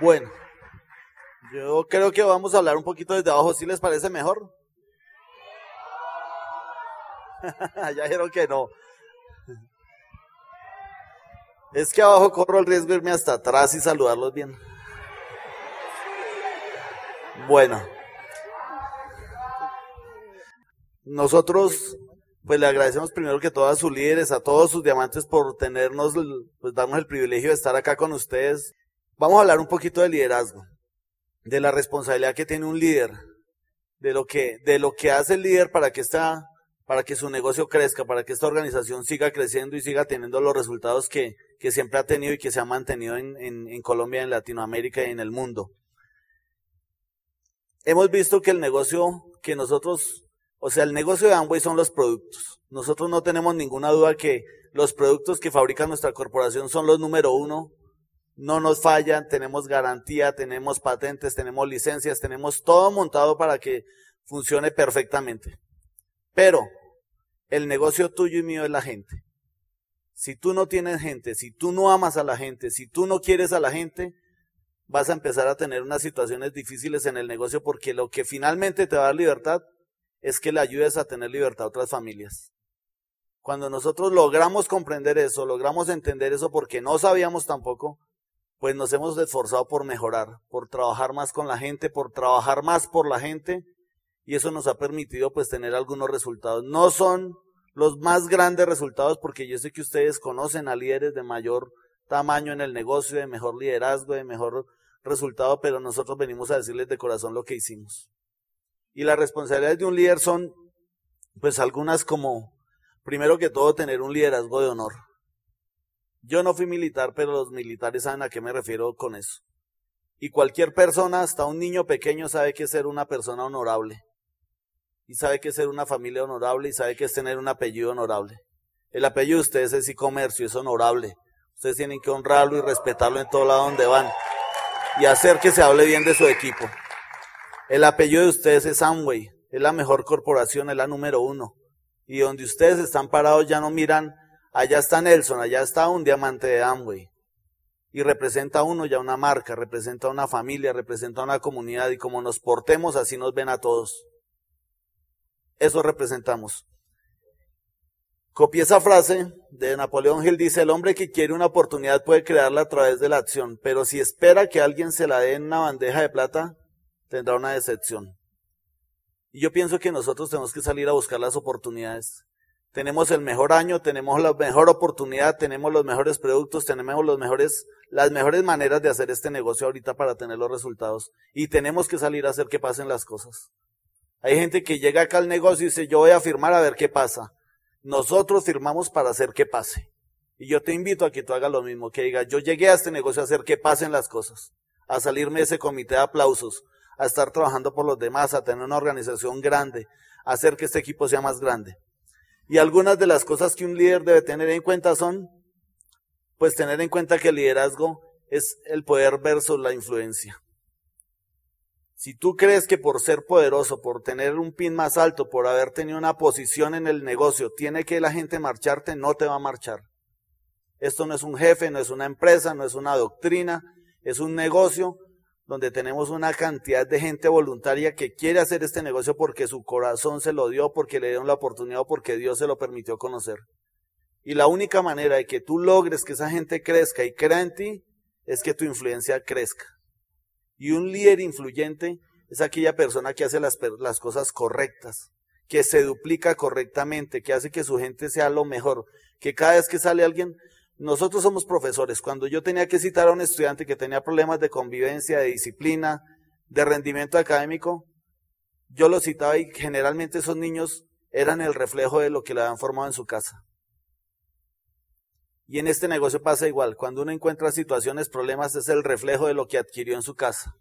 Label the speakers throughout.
Speaker 1: Bueno, yo creo que vamos a hablar un poquito desde abajo, ¿sí les parece mejor? ya dijeron que no. Es que abajo corro el riesgo de irme hasta atrás y saludarlos bien. Bueno. Nosotros, pues le agradecemos primero que todo a sus líderes, a todos sus diamantes por tenernos, pues darnos el privilegio de estar acá con ustedes. Vamos a hablar un poquito de liderazgo, de la responsabilidad que tiene un líder, de lo que, de lo que hace el líder para que esta, para que su negocio crezca, para que esta organización siga creciendo y siga teniendo los resultados que, que siempre ha tenido y que se ha mantenido en, en, en Colombia, en Latinoamérica y en el mundo. Hemos visto que el negocio que nosotros o sea, el negocio de Amway son los productos. Nosotros no tenemos ninguna duda que los productos que fabrica nuestra corporación son los número uno. No nos fallan, tenemos garantía, tenemos patentes, tenemos licencias, tenemos todo montado para que funcione perfectamente. Pero el negocio tuyo y mío es la gente. Si tú no tienes gente, si tú no amas a la gente, si tú no quieres a la gente, vas a empezar a tener unas situaciones difíciles en el negocio porque lo que finalmente te va a dar libertad es que le ayudes a tener libertad a otras familias. Cuando nosotros logramos comprender eso, logramos entender eso porque no sabíamos tampoco, pues nos hemos esforzado por mejorar, por trabajar más con la gente, por trabajar más por la gente y eso nos ha permitido pues tener algunos resultados. No son los más grandes resultados porque yo sé que ustedes conocen a líderes de mayor tamaño en el negocio, de mejor liderazgo, de mejor resultado, pero nosotros venimos a decirles de corazón lo que hicimos. Y las responsabilidades de un líder son, pues algunas como, primero que todo, tener un liderazgo de honor. Yo no fui militar, pero los militares saben a qué me refiero con eso. Y cualquier persona, hasta un niño pequeño, sabe que es ser una persona honorable. Y sabe que es ser una familia honorable y sabe que es tener un apellido honorable. El apellido de ustedes es y comercio, es honorable. Ustedes tienen que honrarlo y respetarlo en todo lado donde van. Y hacer que se hable bien de su equipo. El apellido de ustedes es Amway, es la mejor corporación, es la número uno. Y donde ustedes están parados ya no miran, allá está Nelson, allá está un diamante de Amway. Y representa uno ya una marca, representa una familia, representa una comunidad y como nos portemos así nos ven a todos. Eso representamos. Copié esa frase de Napoleón Hill, dice, el hombre que quiere una oportunidad puede crearla a través de la acción, pero si espera que alguien se la dé en una bandeja de plata, tendrá una decepción. Y yo pienso que nosotros tenemos que salir a buscar las oportunidades. Tenemos el mejor año, tenemos la mejor oportunidad, tenemos los mejores productos, tenemos los mejores, las mejores maneras de hacer este negocio ahorita para tener los resultados. Y tenemos que salir a hacer que pasen las cosas. Hay gente que llega acá al negocio y dice, yo voy a firmar a ver qué pasa. Nosotros firmamos para hacer que pase. Y yo te invito a que tú hagas lo mismo, que digas, yo llegué a este negocio a hacer que pasen las cosas, a salirme de ese comité de aplausos, a estar trabajando por los demás, a tener una organización grande, a hacer que este equipo sea más grande. Y algunas de las cosas que un líder debe tener en cuenta son, pues tener en cuenta que el liderazgo es el poder versus la influencia. Si tú crees que por ser poderoso, por tener un pin más alto, por haber tenido una posición en el negocio, tiene que la gente marcharte, no te va a marchar. Esto no es un jefe, no es una empresa, no es una doctrina, es un negocio donde tenemos una cantidad de gente voluntaria que quiere hacer este negocio porque su corazón se lo dio, porque le dieron la oportunidad porque Dios se lo permitió conocer. Y la única manera de que tú logres que esa gente crezca y crea en ti es que tu influencia crezca. Y un líder influyente es aquella persona que hace las, las cosas correctas, que se duplica correctamente, que hace que su gente sea lo mejor, que cada vez que sale alguien nosotros somos profesores. Cuando yo tenía que citar a un estudiante que tenía problemas de convivencia, de disciplina, de rendimiento académico, yo lo citaba y generalmente esos niños eran el reflejo de lo que le habían formado en su casa. Y en este negocio pasa igual. Cuando uno encuentra situaciones, problemas, es el reflejo de lo que adquirió en su casa.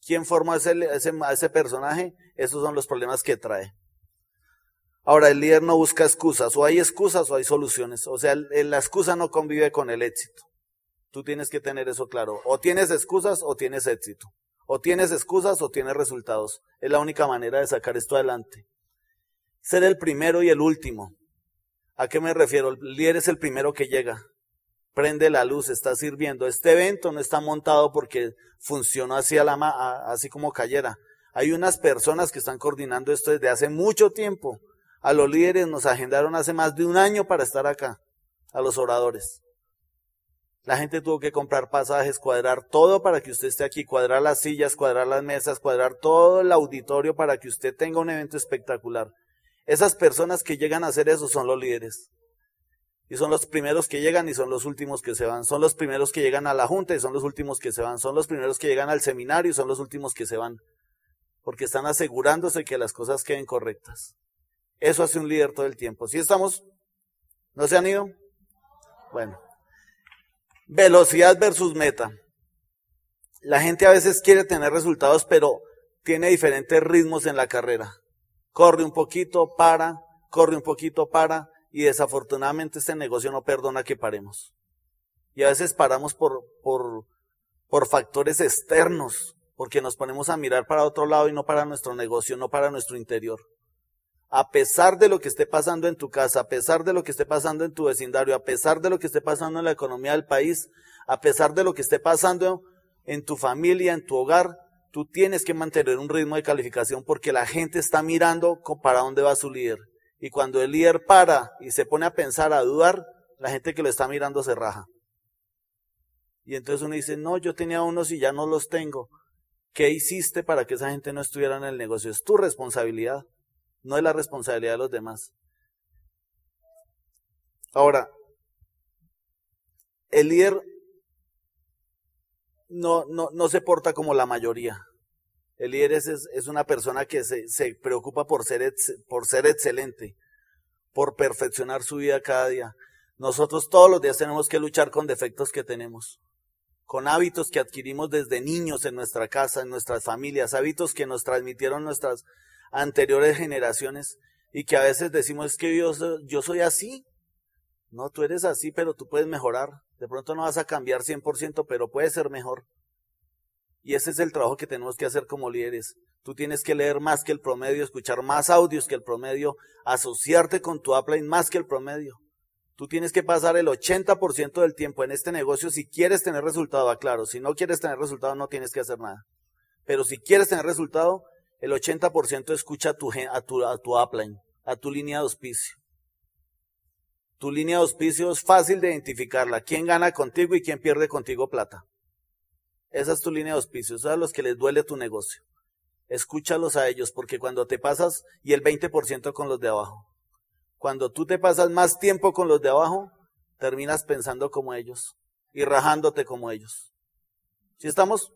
Speaker 1: ¿Quién formó a ese, ese personaje? Esos son los problemas que trae. Ahora, el líder no busca excusas, o hay excusas o hay soluciones. O sea, la excusa no convive con el éxito. Tú tienes que tener eso claro. O tienes excusas o tienes éxito. O tienes excusas o tienes resultados. Es la única manera de sacar esto adelante. Ser el primero y el último. ¿A qué me refiero? El líder es el primero que llega. prende la luz, está sirviendo. Este evento no está montado porque funcionó así, a la, así como cayera. Hay unas personas que están coordinando esto desde hace mucho tiempo. A los líderes nos agendaron hace más de un año para estar acá, a los oradores. La gente tuvo que comprar pasajes, cuadrar todo para que usted esté aquí, cuadrar las sillas, cuadrar las mesas, cuadrar todo el auditorio para que usted tenga un evento espectacular. Esas personas que llegan a hacer eso son los líderes. Y son los primeros que llegan y son los últimos que se van. Son los primeros que llegan a la junta y son los últimos que se van. Son los primeros que llegan al seminario y son los últimos que se van. Porque están asegurándose que las cosas queden correctas. Eso hace un líder todo el tiempo. ¿Sí estamos? ¿No se han ido? Bueno. Velocidad versus meta. La gente a veces quiere tener resultados, pero tiene diferentes ritmos en la carrera. Corre un poquito, para, corre un poquito, para y desafortunadamente este negocio no perdona que paremos. Y a veces paramos por, por, por factores externos, porque nos ponemos a mirar para otro lado y no para nuestro negocio, no para nuestro interior. A pesar de lo que esté pasando en tu casa, a pesar de lo que esté pasando en tu vecindario, a pesar de lo que esté pasando en la economía del país, a pesar de lo que esté pasando en tu familia, en tu hogar, tú tienes que mantener un ritmo de calificación porque la gente está mirando para dónde va su líder. Y cuando el líder para y se pone a pensar, a dudar, la gente que lo está mirando se raja. Y entonces uno dice, no, yo tenía unos y ya no los tengo. ¿Qué hiciste para que esa gente no estuviera en el negocio? Es tu responsabilidad, no es la responsabilidad de los demás. Ahora, el líder no, no, no se porta como la mayoría. El líder es, es una persona que se, se preocupa por ser, por ser excelente, por perfeccionar su vida cada día. Nosotros todos los días tenemos que luchar con defectos que tenemos, con hábitos que adquirimos desde niños en nuestra casa, en nuestras familias, hábitos que nos transmitieron nuestras anteriores generaciones y que a veces decimos es que yo, soy así. No, tú eres así, pero tú puedes mejorar. De pronto no vas a cambiar 100%, pero puedes ser mejor. Y ese es el trabajo que tenemos que hacer como líderes. Tú tienes que leer más que el promedio, escuchar más audios que el promedio, asociarte con tu upline más que el promedio. Tú tienes que pasar el 80% del tiempo en este negocio si quieres tener resultado, claro. Si no quieres tener resultado, no tienes que hacer nada. Pero si quieres tener resultado, el 80% escucha a tu, a tu, a tu upline, a tu línea de auspicio. Tu línea de auspicio es fácil de identificarla. ¿Quién gana contigo y quién pierde contigo plata? Esa es tu línea de auspicio, a los que les duele tu negocio. Escúchalos a ellos, porque cuando te pasas, y el 20% con los de abajo, cuando tú te pasas más tiempo con los de abajo, terminas pensando como ellos y rajándote como ellos. ¿Sí estamos?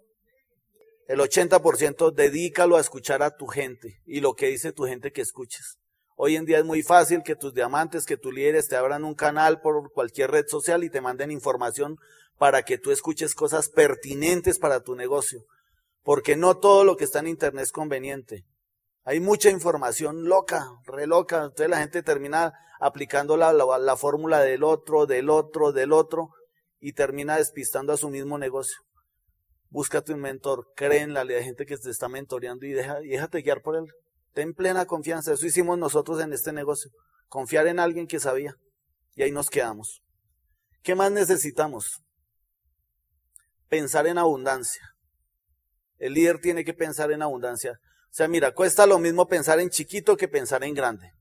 Speaker 1: El 80% dedícalo a escuchar a tu gente y lo que dice tu gente que escuches. Hoy en día es muy fácil que tus diamantes, que tus líderes te abran un canal por cualquier red social y te manden información para que tú escuches cosas pertinentes para tu negocio. Porque no todo lo que está en Internet es conveniente. Hay mucha información loca, re loca. Entonces la gente termina aplicando la, la, fórmula del otro, del otro, del otro, y termina despistando a su mismo negocio. Búscate un mentor, cree en la de gente que te está mentoreando y, déjate guiar por él. Ten plena confianza. Eso hicimos nosotros en este negocio. Confiar en alguien que sabía. Y ahí nos quedamos. ¿Qué más necesitamos? pensar en abundancia. El líder tiene que pensar en abundancia. O sea, mira, cuesta lo mismo pensar en chiquito que pensar en grande.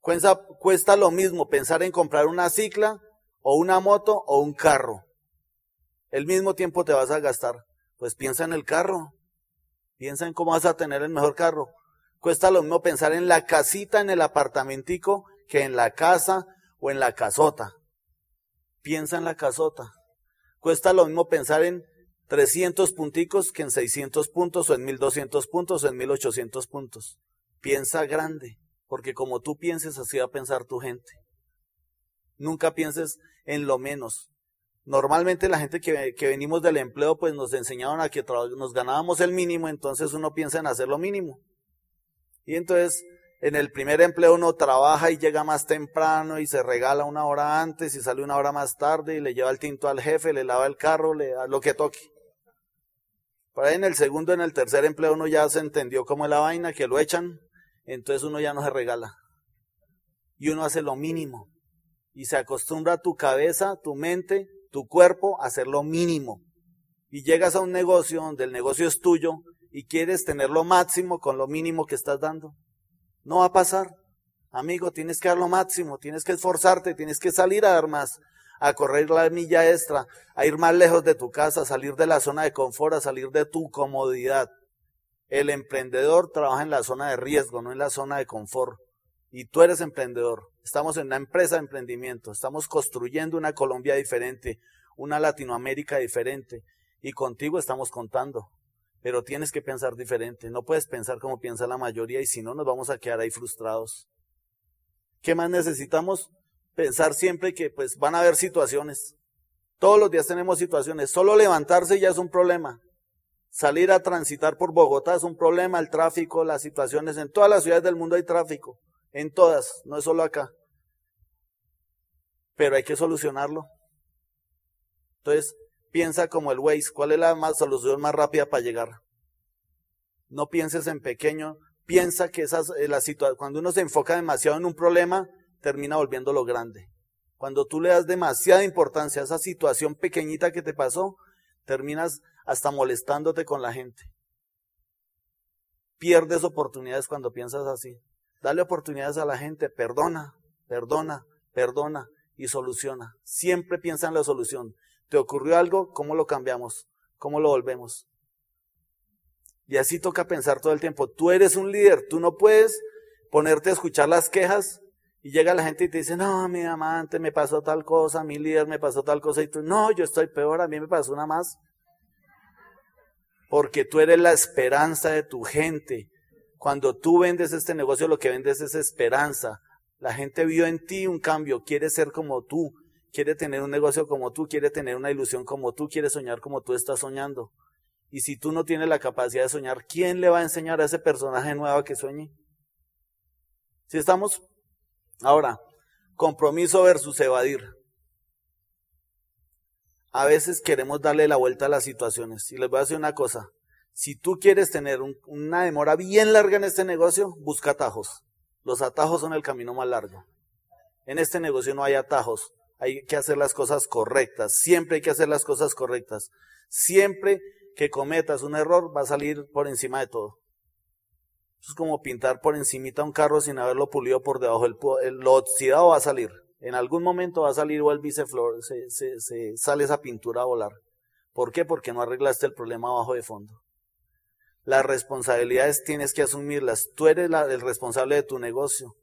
Speaker 1: Cuesta lo mismo pensar en comprar una cicla o una moto o un carro. El mismo tiempo te vas a gastar. Pues piensa en el carro. Piensa en cómo vas a tener el mejor carro. Cuesta lo mismo pensar en la casita, en el apartamentico, que en la casa o en la casota. Piensa en la casota. Cuesta lo mismo pensar en 300 punticos que en 600 puntos o en 1200 puntos o en 1800 puntos. Piensa grande, porque como tú pienses, así va a pensar tu gente. Nunca pienses en lo menos. Normalmente la gente que, que venimos del empleo, pues nos enseñaron a que nos ganábamos el mínimo, entonces uno piensa en hacer lo mínimo. Y entonces en el primer empleo uno trabaja y llega más temprano y se regala una hora antes y sale una hora más tarde y le lleva el tinto al jefe, le lava el carro, le da lo que toque. Por ahí en el segundo, en el tercer empleo uno ya se entendió cómo es la vaina, que lo echan, entonces uno ya no se regala. Y uno hace lo mínimo. Y se acostumbra tu cabeza, tu mente, tu cuerpo hacer lo mínimo. Y llegas a un negocio donde el negocio es tuyo y quieres tener lo máximo con lo mínimo que estás dando. No va a pasar. Amigo, tienes que dar lo máximo, tienes que esforzarte, tienes que salir a dar más, a correr la milla extra, a ir más lejos de tu casa, a salir de la zona de confort, a salir de tu comodidad. El emprendedor trabaja en la zona de riesgo, no en la zona de confort. Y tú eres emprendedor. Estamos en una empresa de emprendimiento. Estamos construyendo una Colombia diferente, una Latinoamérica diferente. Y contigo estamos contando. Pero tienes que pensar diferente. No puedes pensar como piensa la mayoría y si no nos vamos a quedar ahí frustrados. ¿Qué más necesitamos? Pensar siempre que pues van a haber situaciones. Todos los días tenemos situaciones. Solo levantarse ya es un problema. Salir a transitar por Bogotá es un problema, el tráfico, las situaciones. En todas las ciudades del mundo hay tráfico, en todas, no es solo acá. Pero hay que solucionarlo. Entonces, piensa como el Waze, ¿cuál es la más, solución más rápida para llegar? No pienses en pequeño, piensa que esas, eh, la cuando uno se enfoca demasiado en un problema, termina volviéndolo grande. Cuando tú le das demasiada importancia a esa situación pequeñita que te pasó, terminas hasta molestándote con la gente. Pierdes oportunidades cuando piensas así. Dale oportunidades a la gente, perdona, perdona, perdona y soluciona. Siempre piensa en la solución. ¿Te ocurrió algo? ¿Cómo lo cambiamos? ¿Cómo lo volvemos? Y así toca pensar todo el tiempo. Tú eres un líder, tú no puedes ponerte a escuchar las quejas y llega la gente y te dice, no, mi amante me pasó tal cosa, mi líder me pasó tal cosa y tú, no, yo estoy peor, a mí me pasó una más porque tú eres la esperanza de tu gente. Cuando tú vendes este negocio, lo que vendes es esperanza. La gente vio en ti un cambio, quiere ser como tú, quiere tener un negocio como tú, quiere tener una ilusión como tú, quiere soñar como tú estás soñando. Y si tú no tienes la capacidad de soñar, ¿quién le va a enseñar a ese personaje nuevo que sueñe? Si estamos ahora, compromiso versus evadir a veces queremos darle la vuelta a las situaciones. Y les voy a decir una cosa. Si tú quieres tener una demora bien larga en este negocio, busca atajos. Los atajos son el camino más largo. En este negocio no hay atajos. Hay que hacer las cosas correctas. Siempre hay que hacer las cosas correctas. Siempre que cometas un error va a salir por encima de todo. es como pintar por encimita un carro sin haberlo pulido por debajo. El, lo oxidado va a salir. En algún momento va a salir o el biceflor, se, se, sale esa pintura a volar. ¿Por qué? Porque no arreglaste el problema abajo de fondo. Las responsabilidades tienes que asumirlas. Tú eres el responsable de tu negocio.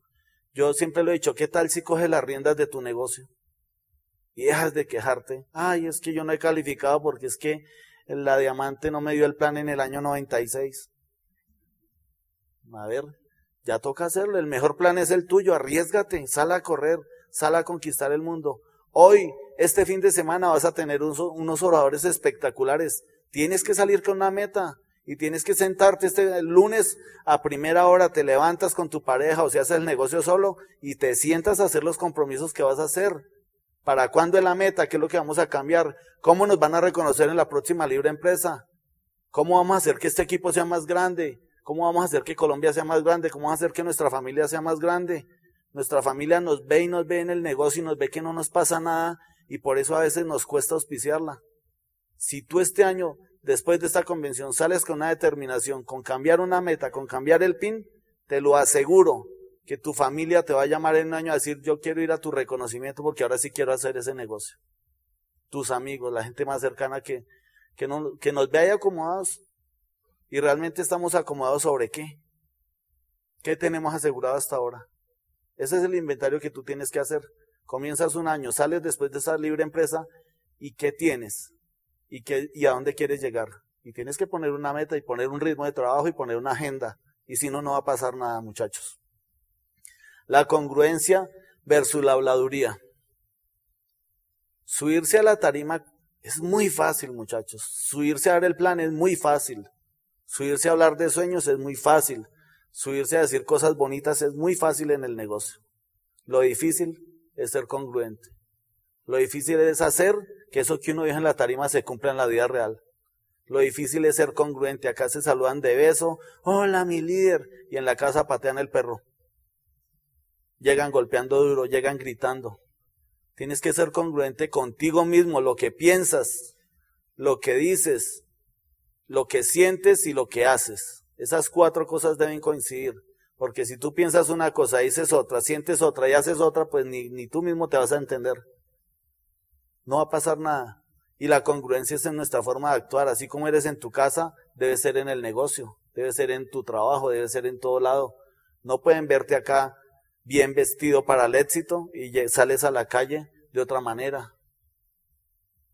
Speaker 1: Yo siempre lo he dicho, ¿qué tal si coges las riendas de tu negocio? Y dejas de quejarte. Ay, es que yo no he calificado porque es que la diamante no me dio el plan en el año 96. A ver, ya toca hacerlo. El mejor plan es el tuyo. Arriesgate, sal a correr sal a conquistar el mundo. Hoy, este fin de semana, vas a tener unos oradores espectaculares. Tienes que salir con una meta y tienes que sentarte este lunes a primera hora, te levantas con tu pareja o si haces el negocio solo y te sientas a hacer los compromisos que vas a hacer. ¿Para cuándo es la meta? ¿Qué es lo que vamos a cambiar? ¿Cómo nos van a reconocer en la próxima libre empresa? ¿Cómo vamos a hacer que este equipo sea más grande? ¿Cómo vamos a hacer que Colombia sea más grande? ¿Cómo vamos a hacer que nuestra familia sea más grande? Nuestra familia nos ve y nos ve en el negocio y nos ve que no nos pasa nada y por eso a veces nos cuesta auspiciarla. Si tú este año, después de esta convención, sales con una determinación, con cambiar una meta, con cambiar el PIN, te lo aseguro que tu familia te va a llamar en un año a decir, yo quiero ir a tu reconocimiento porque ahora sí quiero hacer ese negocio. Tus amigos, la gente más cercana que, que, no, que nos ve ahí acomodados. Y realmente estamos acomodados sobre qué? ¿Qué tenemos asegurado hasta ahora? Ese es el inventario que tú tienes que hacer. Comienzas un año, sales después de esa libre empresa y qué tienes y, qué, y a dónde quieres llegar. Y tienes que poner una meta y poner un ritmo de trabajo y poner una agenda. Y si no, no va a pasar nada, muchachos. La congruencia versus la habladuría. Subirse a la tarima es muy fácil, muchachos. Subirse a dar el plan es muy fácil. Subirse a hablar de sueños es muy fácil. Subirse a decir cosas bonitas es muy fácil en el negocio. Lo difícil es ser congruente. Lo difícil es hacer que eso que uno dice en la tarima se cumpla en la vida real. Lo difícil es ser congruente. Acá se saludan de beso. Hola, mi líder. Y en la casa patean el perro. Llegan golpeando duro, llegan gritando. Tienes que ser congruente contigo mismo, lo que piensas, lo que dices, lo que sientes y lo que haces. Esas cuatro cosas deben coincidir. Porque si tú piensas una cosa, dices otra, sientes otra y haces otra, pues ni, ni tú mismo te vas a entender. No va a pasar nada. Y la congruencia es en nuestra forma de actuar. Así como eres en tu casa, debe ser en el negocio, debe ser en tu trabajo, debe ser en todo lado. No pueden verte acá bien vestido para el éxito y sales a la calle de otra manera.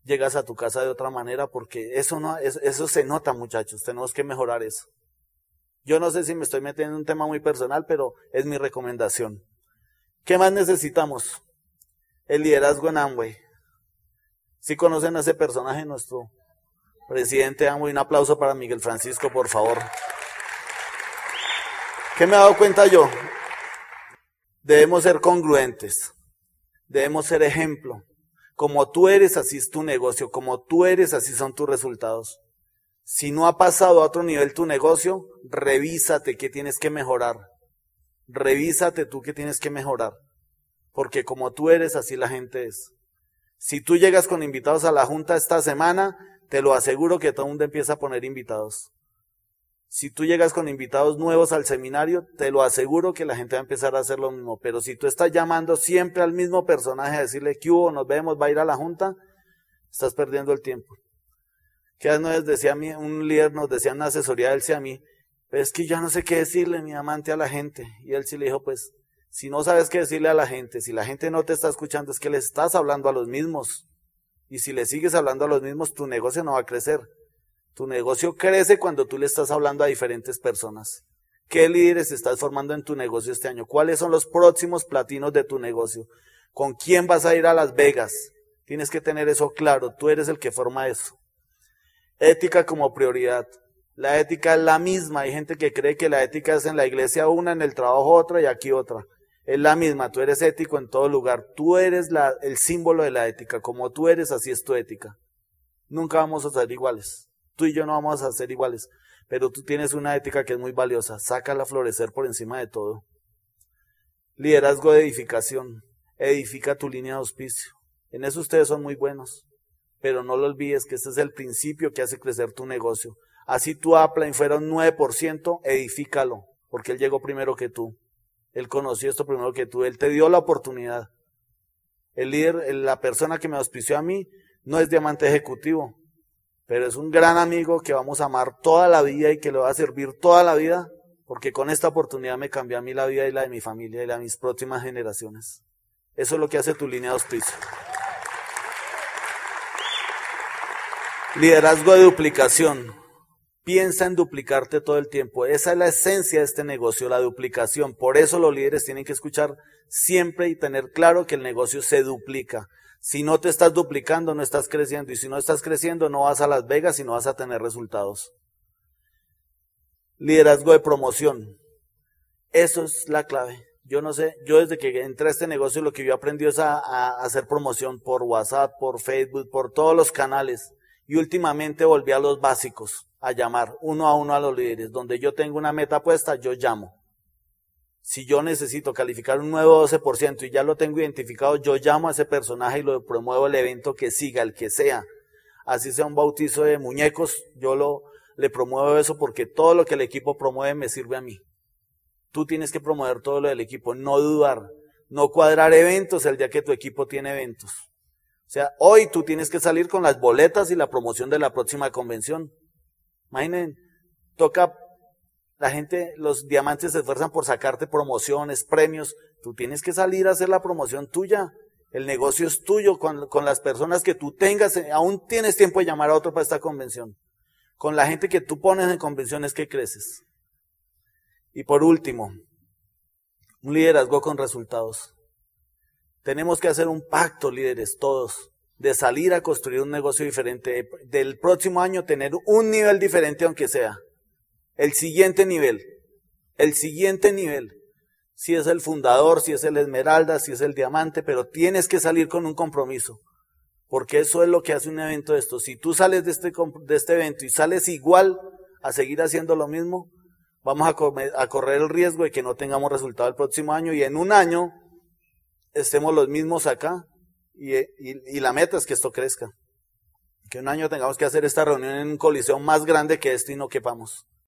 Speaker 1: Llegas a tu casa de otra manera porque eso no, eso se nota muchachos, tenemos que mejorar eso. Yo no sé si me estoy metiendo en un tema muy personal, pero es mi recomendación. ¿Qué más necesitamos? El liderazgo en Amway. Si conocen a ese personaje, nuestro presidente Amway, un aplauso para Miguel Francisco, por favor. ¿Qué me he dado cuenta yo? Debemos ser congruentes. Debemos ser ejemplo. Como tú eres, así es tu negocio. Como tú eres, así son tus resultados. Si no ha pasado a otro nivel tu negocio, revísate qué tienes que mejorar. Revísate tú qué tienes que mejorar. Porque como tú eres, así la gente es. Si tú llegas con invitados a la junta esta semana, te lo aseguro que todo el mundo empieza a poner invitados. Si tú llegas con invitados nuevos al seminario, te lo aseguro que la gente va a empezar a hacer lo mismo. Pero si tú estás llamando siempre al mismo personaje a decirle que hubo, nos vemos, va a ir a la junta, estás perdiendo el tiempo. Que nos decía a mí, un líder nos decía en una asesoría, él decía a mí, es que ya no sé qué decirle, mi amante, a la gente. Y él sí le dijo, pues, si no sabes qué decirle a la gente, si la gente no te está escuchando, es que le estás hablando a los mismos. Y si le sigues hablando a los mismos, tu negocio no va a crecer. Tu negocio crece cuando tú le estás hablando a diferentes personas. ¿Qué líderes estás formando en tu negocio este año? ¿Cuáles son los próximos platinos de tu negocio? ¿Con quién vas a ir a Las Vegas? Tienes que tener eso claro. Tú eres el que forma eso. Ética como prioridad. La ética es la misma. Hay gente que cree que la ética es en la iglesia una, en el trabajo otra y aquí otra. Es la misma. Tú eres ético en todo lugar. Tú eres el símbolo de la ética. Como tú eres, así es tu ética. Nunca vamos a ser iguales. Tú y yo no vamos a ser iguales, pero tú tienes una ética que es muy valiosa. Sácala a florecer por encima de todo. Liderazgo de edificación. Edifica tu línea de auspicio. En eso ustedes son muy buenos. Pero no lo olvides que este es el principio que hace crecer tu negocio. Así tu Apple fuera un 9%, edifícalo, porque él llegó primero que tú. Él conoció esto primero que tú. Él te dio la oportunidad. El líder, la persona que me auspició a mí, no es diamante ejecutivo, pero es un gran amigo que vamos a amar toda la vida y que le va a servir toda la vida, porque con esta oportunidad me cambió a mí la vida y la de mi familia y la de mis próximas generaciones. Eso es lo que hace tu línea de auspicio. Liderazgo de duplicación. Piensa en duplicarte todo el tiempo. Esa es la esencia de este negocio, la duplicación. Por eso los líderes tienen que escuchar siempre y tener claro que el negocio se duplica. Si no te estás duplicando, no estás creciendo. Y si no estás creciendo, no vas a Las Vegas y no vas a tener resultados. Liderazgo de promoción. Eso es la clave. Yo no sé, yo desde que entré a este negocio lo que yo aprendí es a, a hacer promoción por WhatsApp, por Facebook, por todos los canales. Y últimamente volví a los básicos, a llamar uno a uno a los líderes. Donde yo tengo una meta puesta, yo llamo. Si yo necesito calificar un nuevo 12% y ya lo tengo identificado, yo llamo a ese personaje y lo promuevo el evento que siga, el que sea. Así sea un bautizo de muñecos, yo lo, le promuevo eso porque todo lo que el equipo promueve me sirve a mí. Tú tienes que promover todo lo del equipo, no dudar, no cuadrar eventos el día que tu equipo tiene eventos. O sea, hoy tú tienes que salir con las boletas y la promoción de la próxima convención. Imaginen, toca la gente, los diamantes se esfuerzan por sacarte promociones, premios. Tú tienes que salir a hacer la promoción tuya. El negocio es tuyo con, con las personas que tú tengas. Aún tienes tiempo de llamar a otro para esta convención. Con la gente que tú pones en convenciones que creces. Y por último, un liderazgo con resultados. Tenemos que hacer un pacto, líderes, todos, de salir a construir un negocio diferente, del próximo año tener un nivel diferente aunque sea el siguiente nivel, el siguiente nivel. Si es el fundador, si es el esmeralda, si es el diamante, pero tienes que salir con un compromiso. Porque eso es lo que hace un evento de esto. Si tú sales de este, de este evento y sales igual a seguir haciendo lo mismo, vamos a, a correr el riesgo de que no tengamos resultado el próximo año y en un año estemos los mismos acá Y, y, la meta es que esto crezca. Que un año tengamos que hacer esta reunión en un coliseo más grande que este y no quepamos.